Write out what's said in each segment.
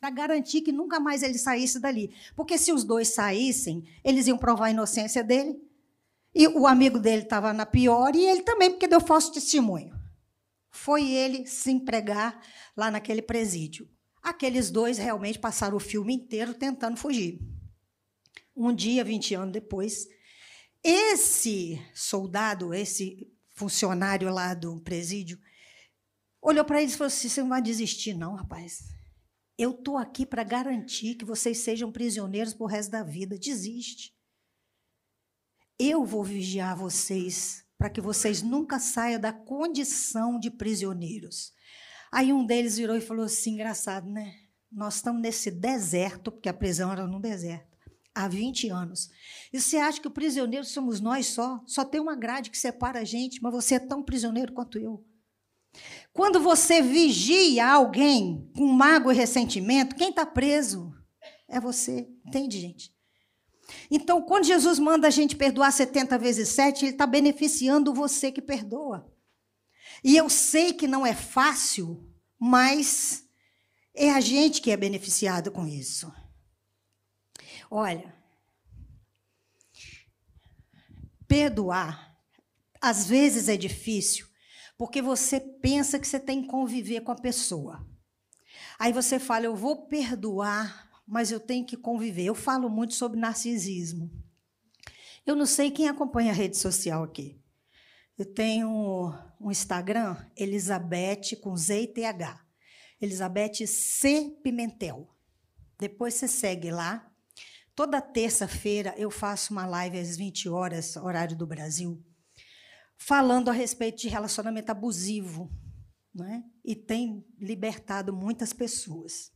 para garantir que nunca mais ele saísse dali. Porque se os dois saíssem, eles iam provar a inocência dele. E o amigo dele estava na pior, e ele também, porque deu falso testemunho. Foi ele se empregar lá naquele presídio. Aqueles dois realmente passaram o filme inteiro tentando fugir. Um dia, 20 anos depois, esse soldado, esse funcionário lá do presídio, olhou para eles e falou assim: Você não vai desistir, não, rapaz. Eu estou aqui para garantir que vocês sejam prisioneiros por resto da vida. Desiste. Eu vou vigiar vocês para que vocês nunca saiam da condição de prisioneiros. Aí um deles virou e falou assim: engraçado, né? Nós estamos nesse deserto, porque a prisão era no deserto, há 20 anos. E você acha que o prisioneiro somos nós só? Só tem uma grade que separa a gente, mas você é tão prisioneiro quanto eu. Quando você vigia alguém com mágoa e ressentimento, quem está preso é você. Entende, gente? Então, quando Jesus manda a gente perdoar 70 vezes 7, ele está beneficiando você que perdoa. E eu sei que não é fácil, mas é a gente que é beneficiado com isso. Olha, perdoar, às vezes é difícil, porque você pensa que você tem que conviver com a pessoa. Aí você fala, eu vou perdoar, mas eu tenho que conviver. Eu falo muito sobre narcisismo. Eu não sei quem acompanha a rede social aqui. Eu tenho um Instagram, Elizabeth com Z e TH. Elizabeth C Pimentel. Depois você segue lá. Toda terça-feira eu faço uma live às 20 horas, horário do Brasil, falando a respeito de relacionamento abusivo. Né? E tem libertado muitas pessoas.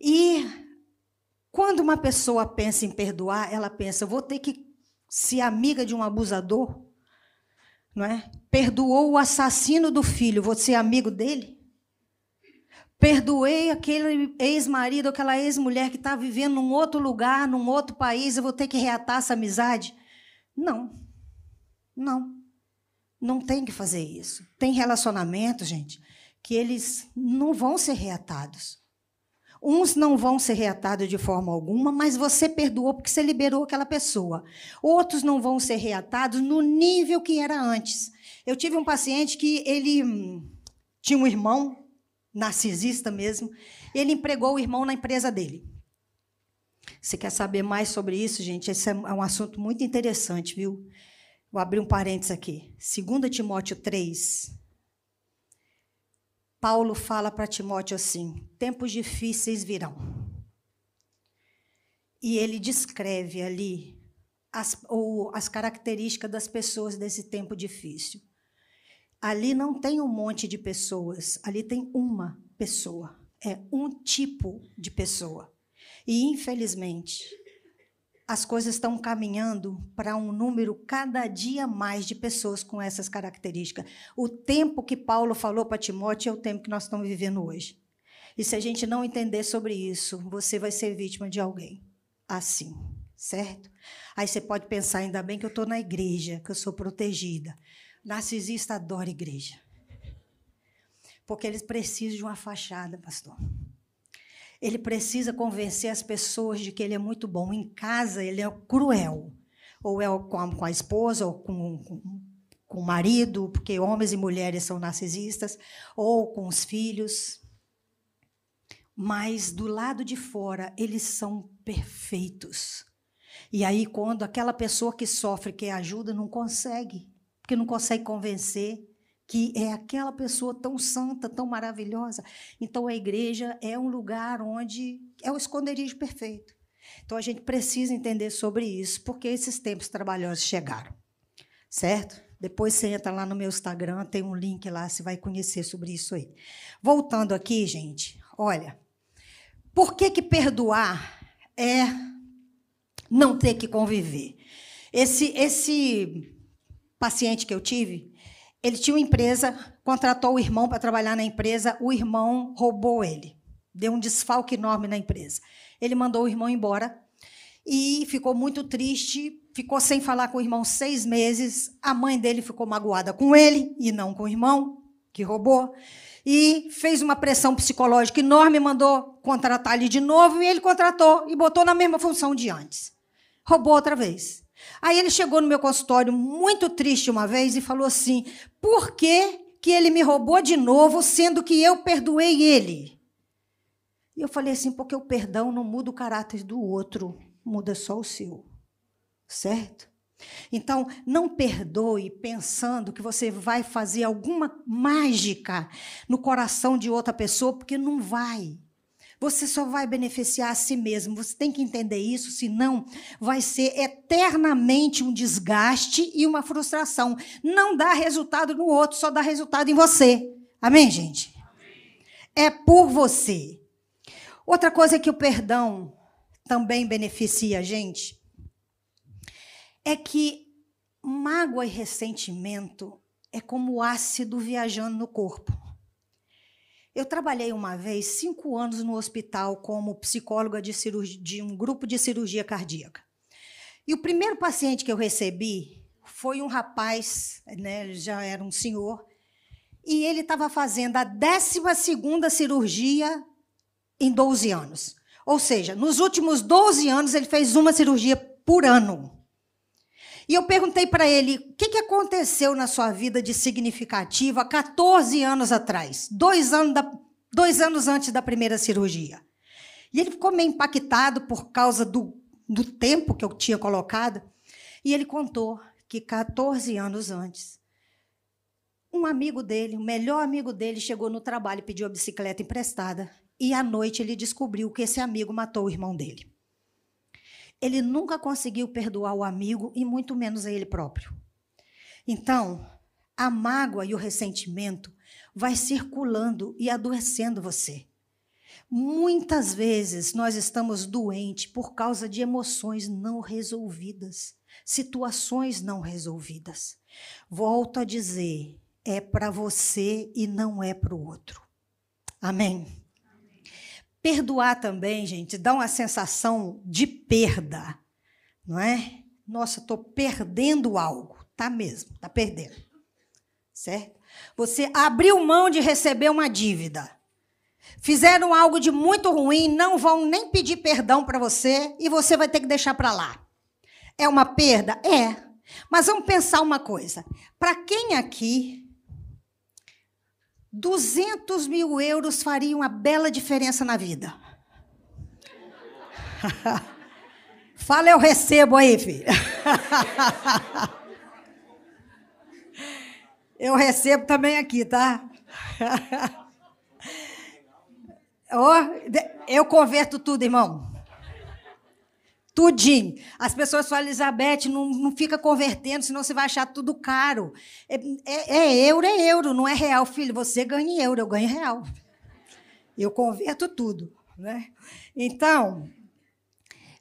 E quando uma pessoa pensa em perdoar, ela pensa: vou ter que ser amiga de um abusador? Não é? Perdoou o assassino do filho, vou ser amigo dele? Perdoei aquele ex-marido, aquela ex-mulher que está vivendo num outro lugar, num outro país, eu vou ter que reatar essa amizade? Não. Não. Não tem que fazer isso. Tem relacionamento, gente, que eles não vão ser reatados. Uns não vão ser reatados de forma alguma, mas você perdoou porque você liberou aquela pessoa. Outros não vão ser reatados no nível que era antes. Eu tive um paciente que ele hum, tinha um irmão, narcisista mesmo, ele empregou o irmão na empresa dele. Você quer saber mais sobre isso, gente? Esse é um assunto muito interessante, viu? Vou abrir um parênteses aqui. 2 Timóteo 3, Paulo fala para Timóteo assim: tempos difíceis virão. E ele descreve ali as, ou, as características das pessoas desse tempo difícil. Ali não tem um monte de pessoas, ali tem uma pessoa. É um tipo de pessoa. E, infelizmente, as coisas estão caminhando para um número cada dia mais de pessoas com essas características. O tempo que Paulo falou para Timóteo é o tempo que nós estamos vivendo hoje. E se a gente não entender sobre isso, você vai ser vítima de alguém assim, certo? Aí você pode pensar, ainda bem que eu estou na igreja, que eu sou protegida. Narcisista adora igreja. Porque eles precisam de uma fachada, pastor. Ele precisa convencer as pessoas de que ele é muito bom. Em casa, ele é cruel. Ou é com a, com a esposa, ou com, com, com o marido, porque homens e mulheres são narcisistas, ou com os filhos. Mas do lado de fora, eles são perfeitos. E aí, quando aquela pessoa que sofre, que ajuda, não consegue, porque não consegue convencer, que é aquela pessoa tão santa, tão maravilhosa. Então a igreja é um lugar onde é o esconderijo perfeito. Então a gente precisa entender sobre isso, porque esses tempos trabalhosos chegaram. Certo? Depois você entra lá no meu Instagram, tem um link lá, você vai conhecer sobre isso aí. Voltando aqui, gente, olha, por que que perdoar é não ter que conviver? Esse esse paciente que eu tive, ele tinha uma empresa, contratou o irmão para trabalhar na empresa, o irmão roubou ele. Deu um desfalque enorme na empresa. Ele mandou o irmão embora e ficou muito triste, ficou sem falar com o irmão seis meses. A mãe dele ficou magoada com ele e não com o irmão que roubou. e fez uma pressão psicológica enorme, mandou contratar ele de novo e ele contratou e botou na mesma função de antes. Roubou outra vez. Aí ele chegou no meu consultório muito triste uma vez e falou assim: por que, que ele me roubou de novo, sendo que eu perdoei ele? E eu falei assim: porque o perdão não muda o caráter do outro, muda só o seu. Certo? Então, não perdoe pensando que você vai fazer alguma mágica no coração de outra pessoa, porque não vai. Você só vai beneficiar a si mesmo. Você tem que entender isso, senão vai ser eternamente um desgaste e uma frustração. Não dá resultado no outro, só dá resultado em você. Amém, gente? É por você. Outra coisa que o perdão também beneficia a gente é que mágoa e ressentimento é como ácido viajando no corpo. Eu trabalhei uma vez cinco anos no hospital como psicóloga de, cirurgia, de um grupo de cirurgia cardíaca. E o primeiro paciente que eu recebi foi um rapaz, né, já era um senhor, e ele estava fazendo a 12 cirurgia em 12 anos. Ou seja, nos últimos 12 anos ele fez uma cirurgia por ano. E eu perguntei para ele: o que, que aconteceu na sua vida de significativo há 14 anos atrás, dois anos, da, dois anos antes da primeira cirurgia? E ele ficou meio impactado por causa do, do tempo que eu tinha colocado. E ele contou que 14 anos antes, um amigo dele, o melhor amigo dele, chegou no trabalho e pediu a bicicleta emprestada. E à noite ele descobriu que esse amigo matou o irmão dele. Ele nunca conseguiu perdoar o amigo e muito menos a ele próprio. Então, a mágoa e o ressentimento vai circulando e adoecendo você. Muitas vezes nós estamos doentes por causa de emoções não resolvidas, situações não resolvidas. Volto a dizer, é para você e não é para o outro. Amém. Perdoar também, gente, dá uma sensação de perda, não é? Nossa, estou perdendo algo. Tá mesmo, tá perdendo. Certo? Você abriu mão de receber uma dívida. Fizeram algo de muito ruim, não vão nem pedir perdão para você e você vai ter que deixar para lá. É uma perda? É. Mas vamos pensar uma coisa. Para quem aqui 200 mil euros fariam uma bela diferença na vida. Fala, eu recebo aí, filho. eu recebo também aqui, tá? oh, eu converto tudo, irmão. Tudinho. As pessoas falam, Elizabeth, não, não fica convertendo, senão você vai achar tudo caro. É, é, é, euro, é euro, não é real. Filho, você ganha euro, eu ganho real. Eu converto tudo. Né? Então,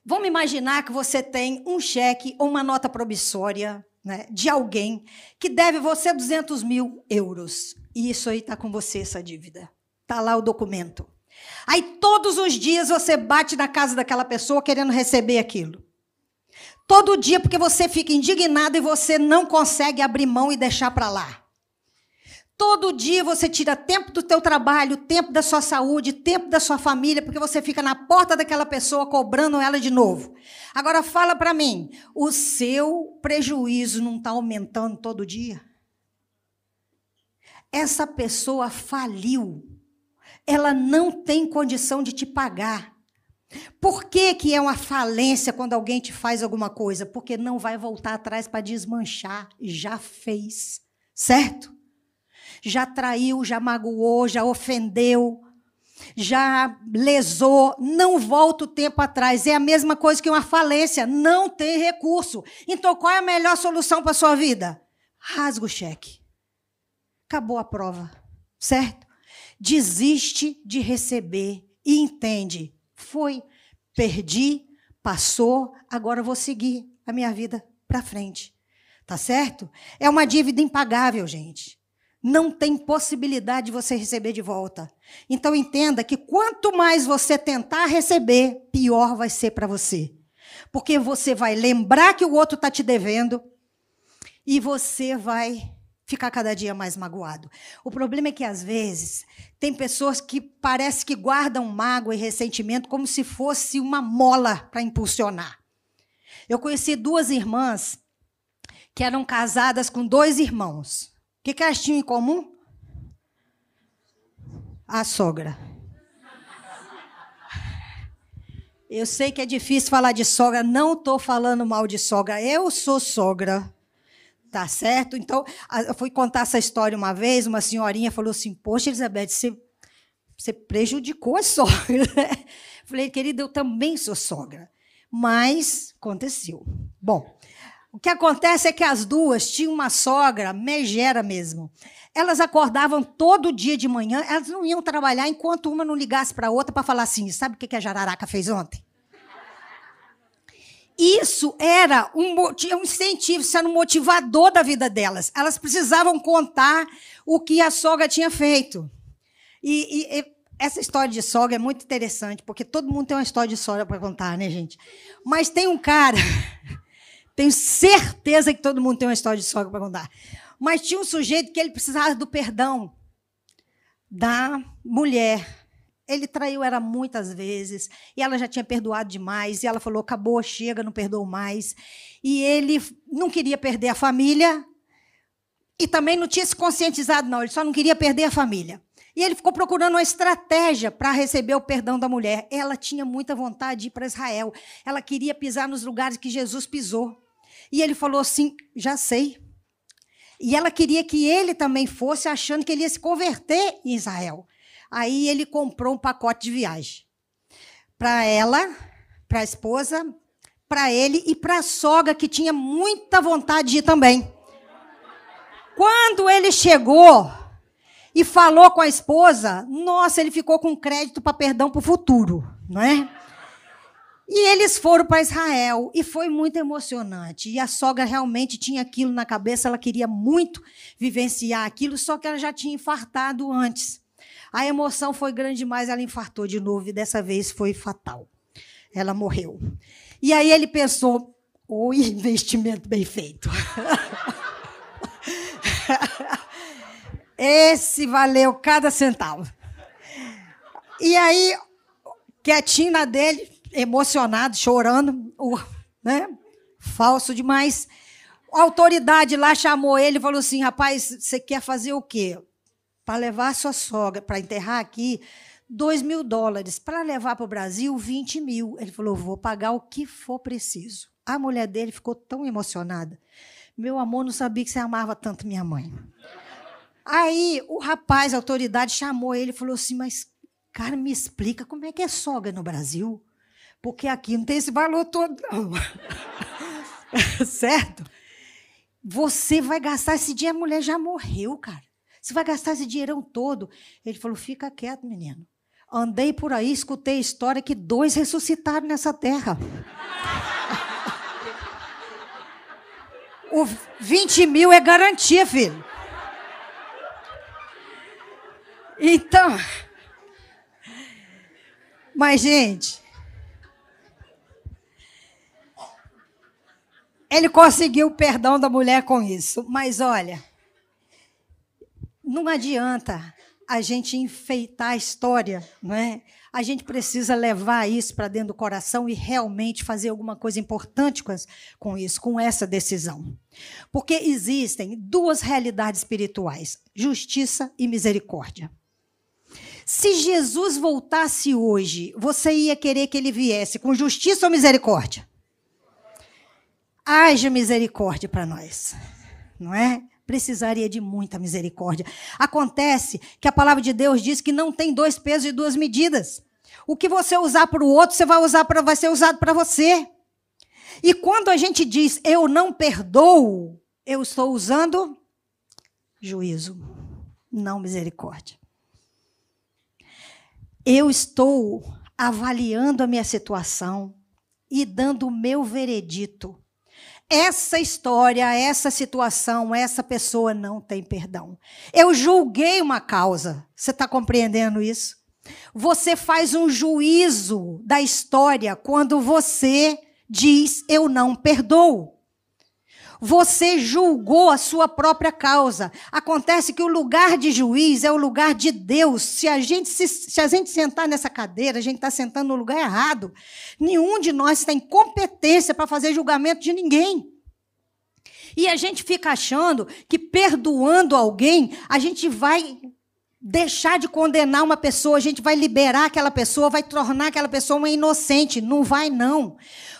vamos imaginar que você tem um cheque ou uma nota promissória né, de alguém que deve você 200 mil euros. E isso aí está com você, essa dívida. Está lá o documento. Aí todos os dias você bate na casa daquela pessoa querendo receber aquilo. Todo dia porque você fica indignado e você não consegue abrir mão e deixar para lá. Todo dia você tira tempo do teu trabalho, tempo da sua saúde, tempo da sua família, porque você fica na porta daquela pessoa cobrando ela de novo. Agora fala para mim, o seu prejuízo não está aumentando todo dia? Essa pessoa faliu ela não tem condição de te pagar. Por que, que é uma falência quando alguém te faz alguma coisa? Porque não vai voltar atrás para desmanchar. Já fez. Certo? Já traiu, já magoou, já ofendeu, já lesou. Não volta o tempo atrás. É a mesma coisa que uma falência. Não tem recurso. Então qual é a melhor solução para a sua vida? Rasga o cheque. Acabou a prova. Certo? Desiste de receber e entende: foi, perdi, passou, agora vou seguir a minha vida para frente. Tá certo? É uma dívida impagável, gente. Não tem possibilidade de você receber de volta. Então entenda que quanto mais você tentar receber, pior vai ser para você. Porque você vai lembrar que o outro está te devendo e você vai ficar cada dia mais magoado. O problema é que, às vezes, tem pessoas que parece que guardam mágoa e ressentimento como se fosse uma mola para impulsionar. Eu conheci duas irmãs que eram casadas com dois irmãos. O que, que elas tinham em comum? A sogra. Eu sei que é difícil falar de sogra, não estou falando mal de sogra. Eu sou sogra. Tá certo? Então, eu fui contar essa história uma vez, uma senhorinha falou assim: Poxa, Elizabeth, você, você prejudicou a sogra. Falei, querida, eu também sou sogra. Mas aconteceu. Bom, o que acontece é que as duas tinham uma sogra megera mesmo. Elas acordavam todo dia de manhã, elas não iam trabalhar enquanto uma não ligasse para a outra para falar assim: sabe o que a Jararaca fez ontem? Isso era um, um incentivo, isso era um motivador da vida delas. Elas precisavam contar o que a sogra tinha feito. E, e, e essa história de sogra é muito interessante, porque todo mundo tem uma história de sogra para contar, né, gente? Mas tem um cara, tenho certeza que todo mundo tem uma história de sogra para contar. Mas tinha um sujeito que ele precisava do perdão da mulher ele traiu ela muitas vezes, e ela já tinha perdoado demais, e ela falou: acabou, chega, não perdoou mais. E ele não queria perder a família, e também não tinha se conscientizado, não, ele só não queria perder a família. E ele ficou procurando uma estratégia para receber o perdão da mulher. Ela tinha muita vontade de ir para Israel. Ela queria pisar nos lugares que Jesus pisou. E ele falou assim: já sei. E ela queria que ele também fosse, achando que ele ia se converter em Israel. Aí ele comprou um pacote de viagem para ela, para a esposa, para ele e para a sogra, que tinha muita vontade de ir também. Quando ele chegou e falou com a esposa, nossa, ele ficou com crédito para perdão para o futuro, não é? E eles foram para Israel e foi muito emocionante. E a sogra realmente tinha aquilo na cabeça, ela queria muito vivenciar aquilo, só que ela já tinha infartado antes. A emoção foi grande demais, ela infartou de novo e dessa vez foi fatal. Ela morreu. E aí ele pensou: o investimento bem feito. Esse valeu cada centavo. E aí, quietinho na dele, emocionado, chorando, né? falso demais. A autoridade lá chamou ele e falou assim: rapaz, você quer fazer o quê? Para levar a sua sogra para enterrar aqui, 2 mil dólares. Para levar para o Brasil, 20 mil. Ele falou: vou pagar o que for preciso. A mulher dele ficou tão emocionada. Meu amor, não sabia que você amava tanto minha mãe. Aí o rapaz, a autoridade, chamou ele e falou assim: Mas, cara, me explica como é que é sogra no Brasil? Porque aqui não tem esse valor todo, não. certo? Você vai gastar esse dia, a mulher já morreu, cara. Você vai gastar esse dinheirão todo. Ele falou: fica quieto, menino. Andei por aí, escutei a história que dois ressuscitaram nessa terra. O 20 mil é garantia, filho. Então. Mas, gente. Ele conseguiu o perdão da mulher com isso. Mas olha não adianta a gente enfeitar a história, não é? A gente precisa levar isso para dentro do coração e realmente fazer alguma coisa importante com isso, com essa decisão. Porque existem duas realidades espirituais: justiça e misericórdia. Se Jesus voltasse hoje, você ia querer que ele viesse com justiça ou misericórdia? Haja misericórdia para nós, não é? Precisaria de muita misericórdia. Acontece que a palavra de Deus diz que não tem dois pesos e duas medidas. O que você usar para o outro, você vai usar para vai ser usado para você. E quando a gente diz eu não perdoo, eu estou usando juízo, não misericórdia. Eu estou avaliando a minha situação e dando o meu veredito essa história, essa situação, essa pessoa não tem perdão. Eu julguei uma causa. Você está compreendendo isso? Você faz um juízo da história quando você diz eu não perdoo. Você julgou a sua própria causa. Acontece que o lugar de juiz é o lugar de Deus. Se a gente, se, se a gente sentar nessa cadeira, a gente está sentando no lugar errado. Nenhum de nós tem competência para fazer julgamento de ninguém. E a gente fica achando que perdoando alguém, a gente vai deixar de condenar uma pessoa, a gente vai liberar aquela pessoa, vai tornar aquela pessoa uma inocente. Não vai, não.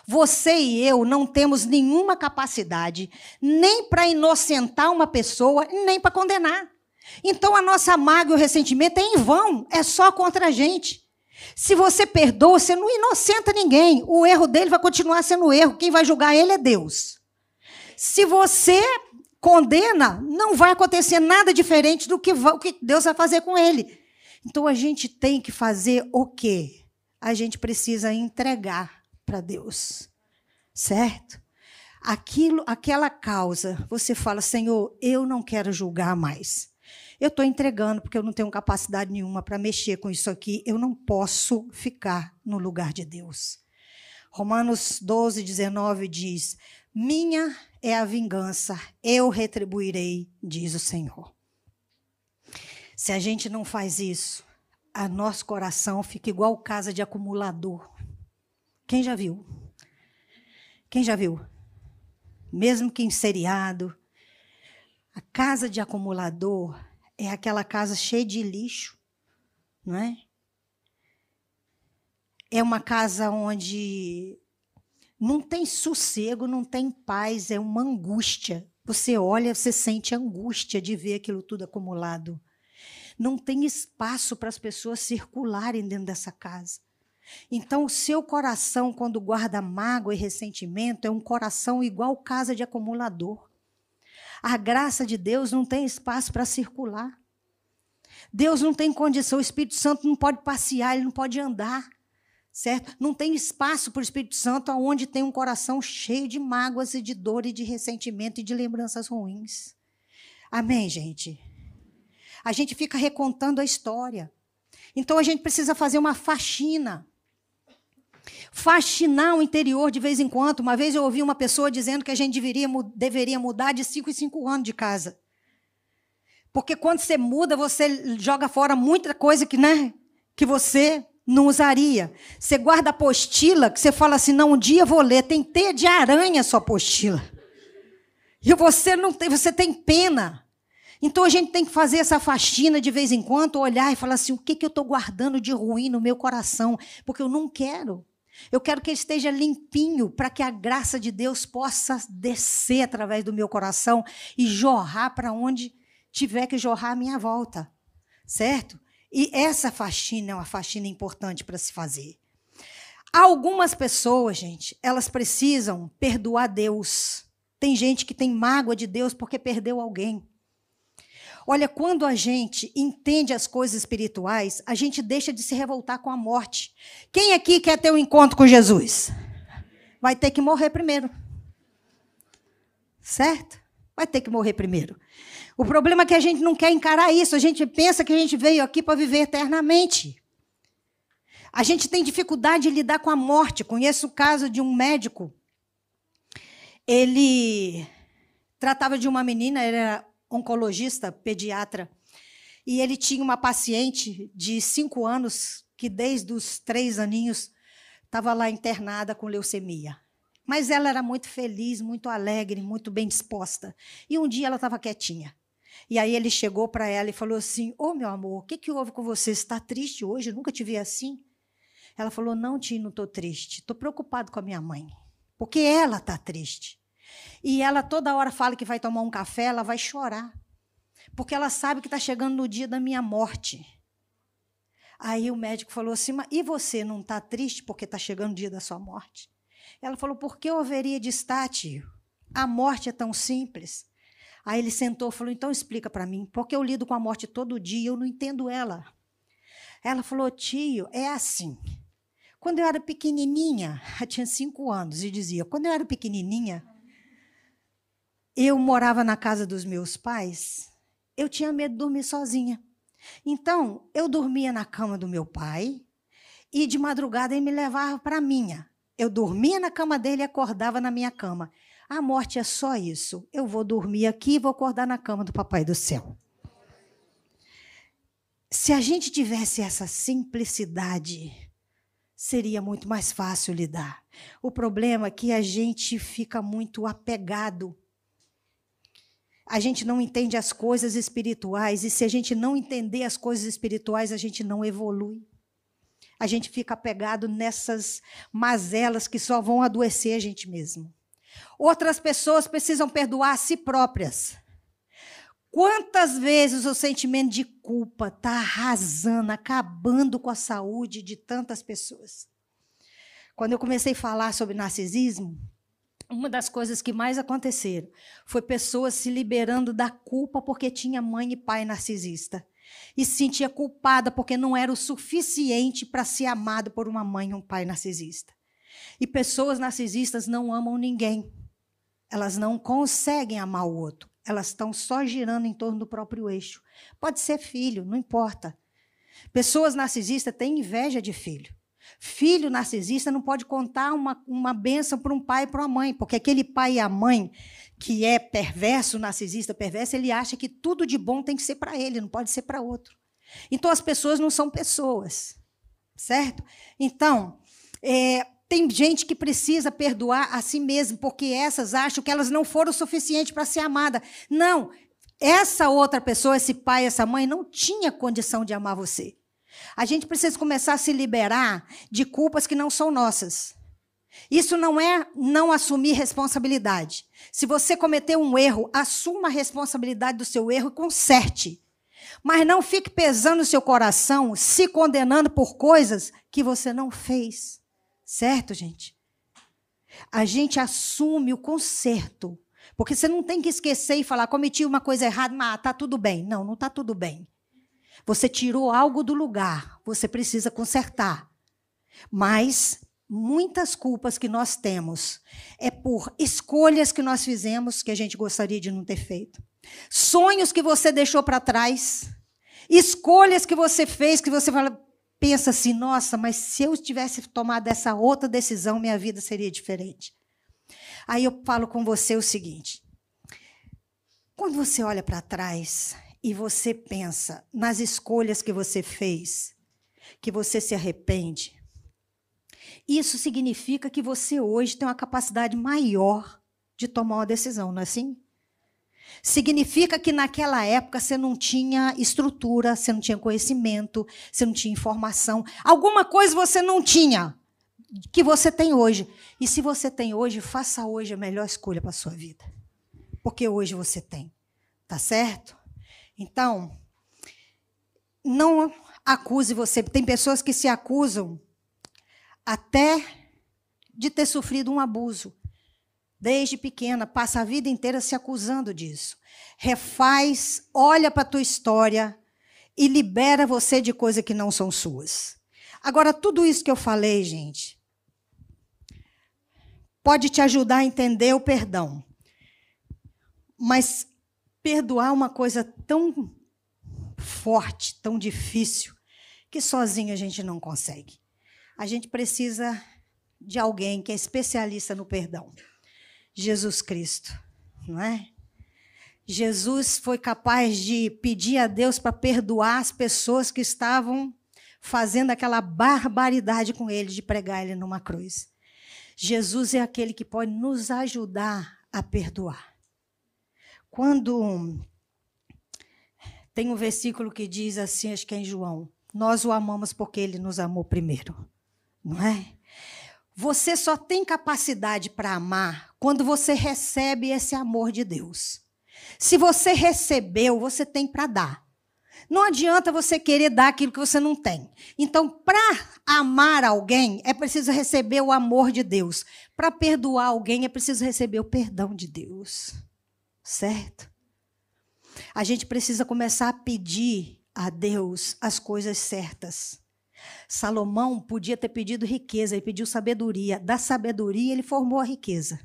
Você e eu não temos nenhuma capacidade nem para inocentar uma pessoa, nem para condenar. Então a nossa mágoa e o ressentimento é em vão, é só contra a gente. Se você perdoa, você não inocenta ninguém. O erro dele vai continuar sendo erro. Quem vai julgar ele é Deus. Se você condena, não vai acontecer nada diferente do que Deus vai fazer com ele. Então a gente tem que fazer o quê? A gente precisa entregar para Deus. Certo? Aquilo, aquela causa, você fala, Senhor, eu não quero julgar mais. Eu estou entregando porque eu não tenho capacidade nenhuma para mexer com isso aqui. Eu não posso ficar no lugar de Deus. Romanos 12, 19 diz: Minha é a vingança, eu retribuirei, diz o Senhor. Se a gente não faz isso, a nosso coração fica igual casa de acumulador. Quem já viu? Quem já viu? Mesmo que em seriado, a casa de acumulador é aquela casa cheia de lixo, não é? É uma casa onde não tem sossego, não tem paz, é uma angústia. Você olha, você sente angústia de ver aquilo tudo acumulado. Não tem espaço para as pessoas circularem dentro dessa casa. Então, o seu coração, quando guarda mágoa e ressentimento, é um coração igual casa de acumulador. A graça de Deus não tem espaço para circular. Deus não tem condição, o Espírito Santo não pode passear, ele não pode andar. Certo? Não tem espaço para o Espírito Santo onde tem um coração cheio de mágoas e de dor e de ressentimento e de lembranças ruins. Amém, gente? A gente fica recontando a história. Então a gente precisa fazer uma faxina faxinar o interior de vez em quando. Uma vez eu ouvi uma pessoa dizendo que a gente deveria, deveria mudar de 5 em 5 anos de casa. Porque quando você muda, você joga fora muita coisa que, né, que você não usaria. Você guarda apostila, que você fala assim, não, um dia vou ler. Tem teia de aranha sua apostila. E você não tem, você tem pena. Então a gente tem que fazer essa faxina de vez em quando, olhar e falar assim: o que, que eu estou guardando de ruim no meu coração? Porque eu não quero. Eu quero que ele esteja limpinho para que a graça de Deus possa descer através do meu coração e jorrar para onde tiver que jorrar à minha volta. Certo? E essa faxina é uma faxina importante para se fazer. Algumas pessoas, gente, elas precisam perdoar Deus. Tem gente que tem mágoa de Deus porque perdeu alguém. Olha, quando a gente entende as coisas espirituais, a gente deixa de se revoltar com a morte. Quem aqui quer ter um encontro com Jesus? Vai ter que morrer primeiro. Certo? Vai ter que morrer primeiro. O problema é que a gente não quer encarar isso. A gente pensa que a gente veio aqui para viver eternamente. A gente tem dificuldade de lidar com a morte. Conheço o caso de um médico. Ele tratava de uma menina, era oncologista, pediatra, e ele tinha uma paciente de cinco anos que desde os três aninhos estava lá internada com leucemia. Mas ela era muito feliz, muito alegre, muito bem disposta. E um dia ela estava quietinha. E aí ele chegou para ela e falou assim: Ô oh, meu amor, o que, que houve com você? Você está triste hoje? Eu nunca te vi assim. Ela falou: Não, tio, não estou triste. Estou preocupado com a minha mãe. Porque ela está triste. E ela toda hora fala que vai tomar um café, ela vai chorar. Porque ela sabe que está chegando no dia da minha morte. Aí o médico falou assim: e você não está triste porque está chegando o dia da sua morte? Ela falou: por que eu haveria de estar, tio? A morte é tão simples. Aí ele sentou e falou: então explica para mim, porque eu lido com a morte todo dia eu não entendo ela. Ela falou: tio, é assim. Quando eu era pequenininha, eu tinha cinco anos, e dizia: quando eu era pequenininha, eu morava na casa dos meus pais, eu tinha medo de dormir sozinha. Então, eu dormia na cama do meu pai e de madrugada ele me levava para a minha. Eu dormia na cama dele e acordava na minha cama. A morte é só isso. Eu vou dormir aqui e vou acordar na cama do Papai do Céu. Se a gente tivesse essa simplicidade, seria muito mais fácil lidar. O problema é que a gente fica muito apegado. A gente não entende as coisas espirituais, e se a gente não entender as coisas espirituais, a gente não evolui. A gente fica apegado nessas mazelas que só vão adoecer a gente mesmo. Outras pessoas precisam perdoar a si próprias. Quantas vezes o sentimento de culpa está arrasando, acabando com a saúde de tantas pessoas? Quando eu comecei a falar sobre narcisismo, uma das coisas que mais aconteceram foi pessoas se liberando da culpa porque tinha mãe e pai narcisista. E se sentia culpada porque não era o suficiente para ser amado por uma mãe e um pai narcisista. E pessoas narcisistas não amam ninguém. Elas não conseguem amar o outro. Elas estão só girando em torno do próprio eixo. Pode ser filho, não importa. Pessoas narcisistas têm inveja de filho. Filho narcisista não pode contar uma, uma benção para um pai e para uma mãe, porque aquele pai e a mãe que é perverso, narcisista perverso, ele acha que tudo de bom tem que ser para ele, não pode ser para outro. Então as pessoas não são pessoas, certo? Então, é, tem gente que precisa perdoar a si mesmo, porque essas acham que elas não foram o suficiente para ser amada. Não, essa outra pessoa, esse pai, essa mãe, não tinha condição de amar você. A gente precisa começar a se liberar de culpas que não são nossas. Isso não é não assumir responsabilidade. Se você cometeu um erro, assuma a responsabilidade do seu erro e conserte. Mas não fique pesando no seu coração, se condenando por coisas que você não fez. Certo, gente? A gente assume o conserto. Porque você não tem que esquecer e falar, cometi uma coisa errada, mas está tudo bem. Não, não está tudo bem. Você tirou algo do lugar, você precisa consertar. Mas muitas culpas que nós temos é por escolhas que nós fizemos que a gente gostaria de não ter feito. Sonhos que você deixou para trás. Escolhas que você fez que você fala, pensa assim: nossa, mas se eu tivesse tomado essa outra decisão, minha vida seria diferente. Aí eu falo com você o seguinte: quando você olha para trás e você pensa nas escolhas que você fez, que você se arrepende, isso significa que você hoje tem uma capacidade maior de tomar uma decisão, não é assim? Significa que naquela época você não tinha estrutura, você não tinha conhecimento, você não tinha informação. Alguma coisa você não tinha que você tem hoje. E se você tem hoje, faça hoje a melhor escolha para a sua vida. Porque hoje você tem. Tá certo? Então, não acuse você. Tem pessoas que se acusam até de ter sofrido um abuso desde pequena, passa a vida inteira se acusando disso. Refaz, olha para a tua história e libera você de coisas que não são suas. Agora, tudo isso que eu falei, gente, pode te ajudar a entender o perdão. Mas perdoar uma coisa tão forte, tão difícil, que sozinho a gente não consegue. A gente precisa de alguém que é especialista no perdão. Jesus Cristo, não é? Jesus foi capaz de pedir a Deus para perdoar as pessoas que estavam fazendo aquela barbaridade com ele de pregar ele numa cruz. Jesus é aquele que pode nos ajudar a perdoar. Quando tem um versículo que diz assim, acho que é em João: Nós o amamos porque ele nos amou primeiro, não é? Você só tem capacidade para amar quando você recebe esse amor de Deus. Se você recebeu, você tem para dar. Não adianta você querer dar aquilo que você não tem. Então, para amar alguém, é preciso receber o amor de Deus. Para perdoar alguém, é preciso receber o perdão de Deus. Certo? A gente precisa começar a pedir a Deus as coisas certas. Salomão podia ter pedido riqueza, ele pediu sabedoria. Da sabedoria, ele formou a riqueza.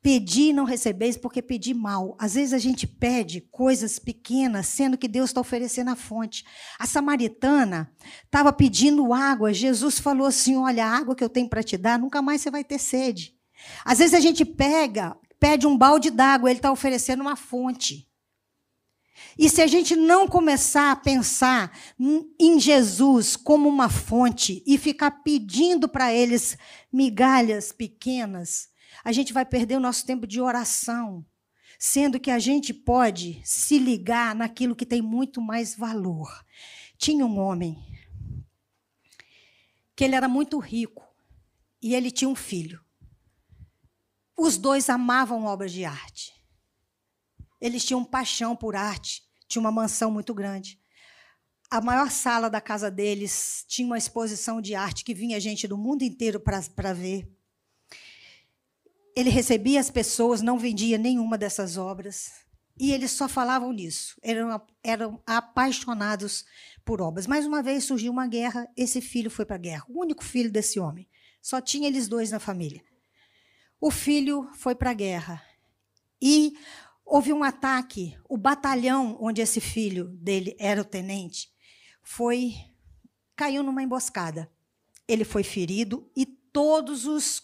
Pedi e não recebeis porque pedi mal. Às vezes a gente pede coisas pequenas, sendo que Deus está oferecendo a fonte. A samaritana estava pedindo água. Jesus falou assim: Olha, a água que eu tenho para te dar, nunca mais você vai ter sede. Às vezes a gente pega pede um balde d'água, ele está oferecendo uma fonte. E se a gente não começar a pensar em Jesus como uma fonte e ficar pedindo para eles migalhas pequenas, a gente vai perder o nosso tempo de oração, sendo que a gente pode se ligar naquilo que tem muito mais valor. Tinha um homem que ele era muito rico e ele tinha um filho. Os dois amavam obras de arte. Eles tinham paixão por arte, tinha uma mansão muito grande. A maior sala da casa deles tinha uma exposição de arte que vinha gente do mundo inteiro para ver. Ele recebia as pessoas, não vendia nenhuma dessas obras. E eles só falavam nisso. Eram, eram apaixonados por obras. Mais uma vez surgiu uma guerra, esse filho foi para a guerra. O único filho desse homem. Só tinha eles dois na família. O filho foi para a guerra. E houve um ataque. O batalhão onde esse filho dele era o tenente foi caiu numa emboscada. Ele foi ferido e todos os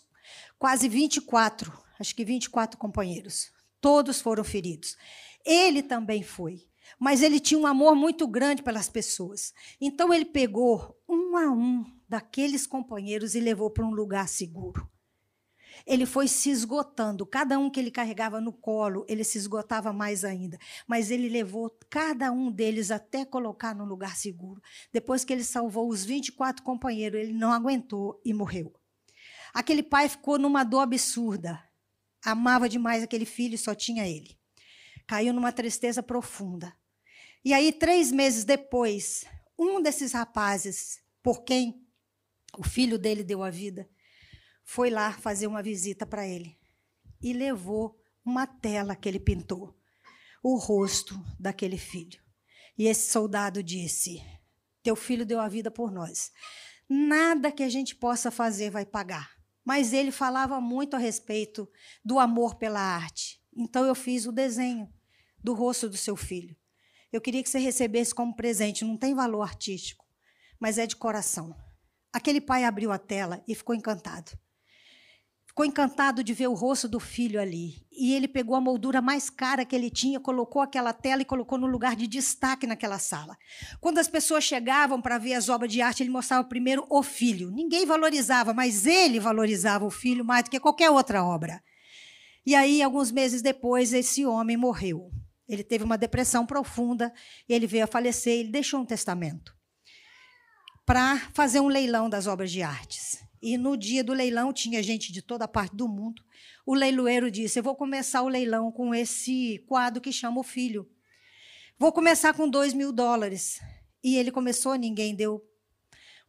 quase 24, acho que 24 companheiros, todos foram feridos. Ele também foi mas ele tinha um amor muito grande pelas pessoas. Então ele pegou um a um daqueles companheiros e levou para um lugar seguro. Ele foi se esgotando, cada um que ele carregava no colo, ele se esgotava mais ainda. Mas ele levou cada um deles até colocar num lugar seguro. Depois que ele salvou os 24 companheiros, ele não aguentou e morreu. Aquele pai ficou numa dor absurda. Amava demais aquele filho e só tinha ele. Caiu numa tristeza profunda. E aí, três meses depois, um desses rapazes, por quem o filho dele deu a vida, foi lá fazer uma visita para ele e levou uma tela que ele pintou, o rosto daquele filho. E esse soldado disse: Teu filho deu a vida por nós. Nada que a gente possa fazer vai pagar. Mas ele falava muito a respeito do amor pela arte. Então eu fiz o desenho do rosto do seu filho. Eu queria que você recebesse como presente, não tem valor artístico, mas é de coração. Aquele pai abriu a tela e ficou encantado. Ficou encantado de ver o rosto do filho ali. E ele pegou a moldura mais cara que ele tinha, colocou aquela tela e colocou no lugar de destaque naquela sala. Quando as pessoas chegavam para ver as obras de arte, ele mostrava primeiro o filho. Ninguém valorizava, mas ele valorizava o filho mais do que qualquer outra obra. E aí, alguns meses depois, esse homem morreu. Ele teve uma depressão profunda, ele veio a falecer, ele deixou um testamento para fazer um leilão das obras de artes. E no dia do leilão tinha gente de toda parte do mundo. O leiloeiro disse: Eu vou começar o leilão com esse quadro que chama o filho. Vou começar com dois mil dólares. E ele começou, ninguém deu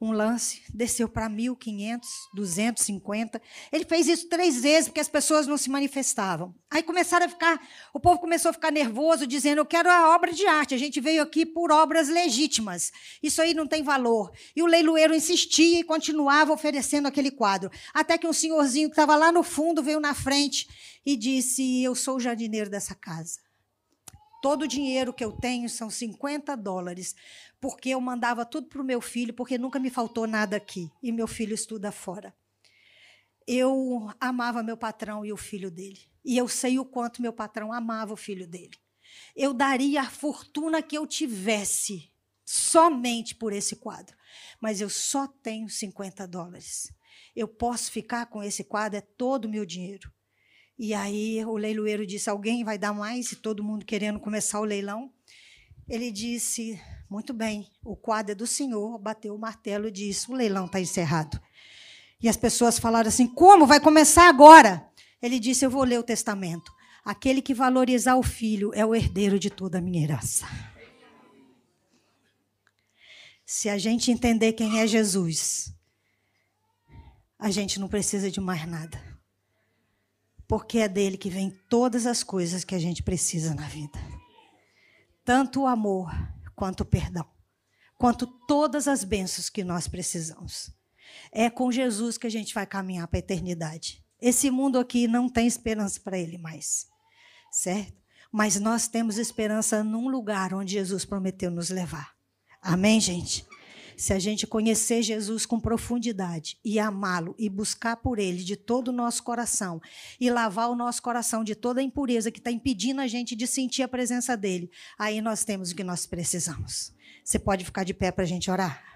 um lance, desceu para 1.500, 250. Ele fez isso três vezes porque as pessoas não se manifestavam. Aí começaram a ficar, o povo começou a ficar nervoso, dizendo: Eu quero a obra de arte. A gente veio aqui por obras legítimas. Isso aí não tem valor. E o leiloeiro insistia e continuava oferecendo aquele quadro. Até que um senhorzinho que estava lá no fundo veio na frente e disse: Eu sou o jardineiro dessa casa. Todo o dinheiro que eu tenho são 50 dólares porque eu mandava tudo para o meu filho, porque nunca me faltou nada aqui. E meu filho estuda fora. Eu amava meu patrão e o filho dele. E eu sei o quanto meu patrão amava o filho dele. Eu daria a fortuna que eu tivesse somente por esse quadro. Mas eu só tenho 50 dólares. Eu posso ficar com esse quadro, é todo o meu dinheiro. E aí o leiloeiro disse: Alguém vai dar mais? E todo mundo querendo começar o leilão. Ele disse: muito bem, o quadro é do senhor, bateu o martelo e disse: o leilão está encerrado. E as pessoas falaram assim: como? Vai começar agora? Ele disse: eu vou ler o testamento. Aquele que valorizar o filho é o herdeiro de toda a minha herança. Se a gente entender quem é Jesus, a gente não precisa de mais nada. Porque é dele que vem todas as coisas que a gente precisa na vida. Tanto o amor quanto o perdão, quanto todas as bênçãos que nós precisamos. É com Jesus que a gente vai caminhar para a eternidade. Esse mundo aqui não tem esperança para ele mais, certo? Mas nós temos esperança num lugar onde Jesus prometeu nos levar. Amém, gente? Se a gente conhecer Jesus com profundidade e amá-lo e buscar por ele de todo o nosso coração e lavar o nosso coração de toda a impureza que está impedindo a gente de sentir a presença dele, aí nós temos o que nós precisamos. Você pode ficar de pé para a gente orar?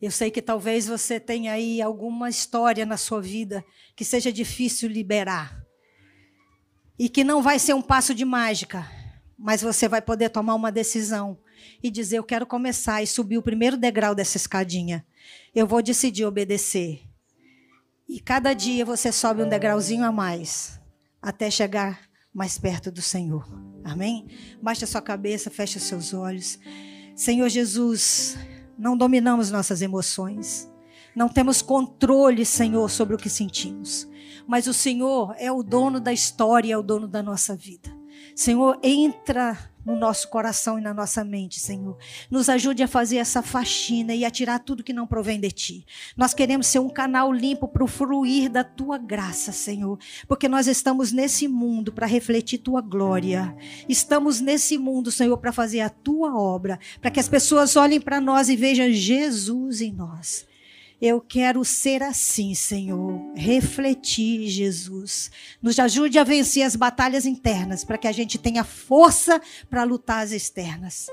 Eu sei que talvez você tenha aí alguma história na sua vida que seja difícil liberar. E que não vai ser um passo de mágica, mas você vai poder tomar uma decisão e dizer: Eu quero começar e subir o primeiro degrau dessa escadinha. Eu vou decidir obedecer. E cada dia você sobe um degrauzinho a mais, até chegar mais perto do Senhor. Amém? Baixe a sua cabeça, feche os seus olhos. Senhor Jesus, não dominamos nossas emoções. Não temos controle, Senhor, sobre o que sentimos. Mas o Senhor é o dono da história, é o dono da nossa vida. Senhor, entra no nosso coração e na nossa mente, Senhor. Nos ajude a fazer essa faxina e a tirar tudo que não provém de ti. Nós queremos ser um canal limpo para o fluir da tua graça, Senhor, porque nós estamos nesse mundo para refletir tua glória. Estamos nesse mundo, Senhor, para fazer a tua obra, para que as pessoas olhem para nós e vejam Jesus em nós. Eu quero ser assim, Senhor. Refletir, Jesus. Nos ajude a vencer as batalhas internas, para que a gente tenha força para lutar as externas.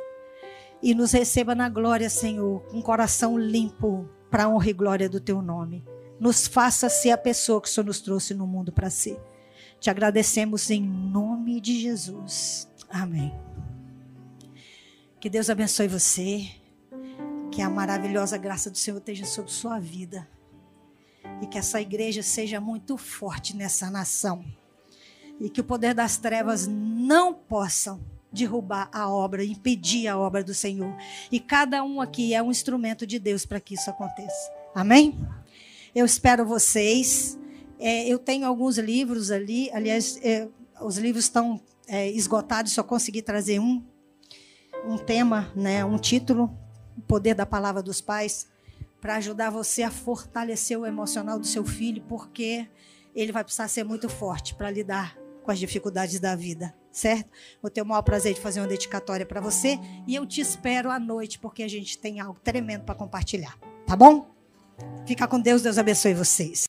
E nos receba na glória, Senhor, com um coração limpo, para a honra e glória do Teu nome. Nos faça ser a pessoa que o Senhor nos trouxe no mundo para ser. Te agradecemos em nome de Jesus. Amém. Que Deus abençoe você. Que a maravilhosa graça do Senhor esteja sobre sua vida. E que essa igreja seja muito forte nessa nação. E que o poder das trevas não possam derrubar a obra, impedir a obra do Senhor. E cada um aqui é um instrumento de Deus para que isso aconteça. Amém? Eu espero vocês. É, eu tenho alguns livros ali. Aliás, é, os livros estão é, esgotados, só consegui trazer um. Um tema, né, um título o poder da palavra dos pais para ajudar você a fortalecer o emocional do seu filho, porque ele vai precisar ser muito forte para lidar com as dificuldades da vida, certo? Vou ter o maior prazer de fazer uma dedicatória para você e eu te espero à noite, porque a gente tem algo tremendo para compartilhar, tá bom? Fica com Deus, Deus abençoe vocês.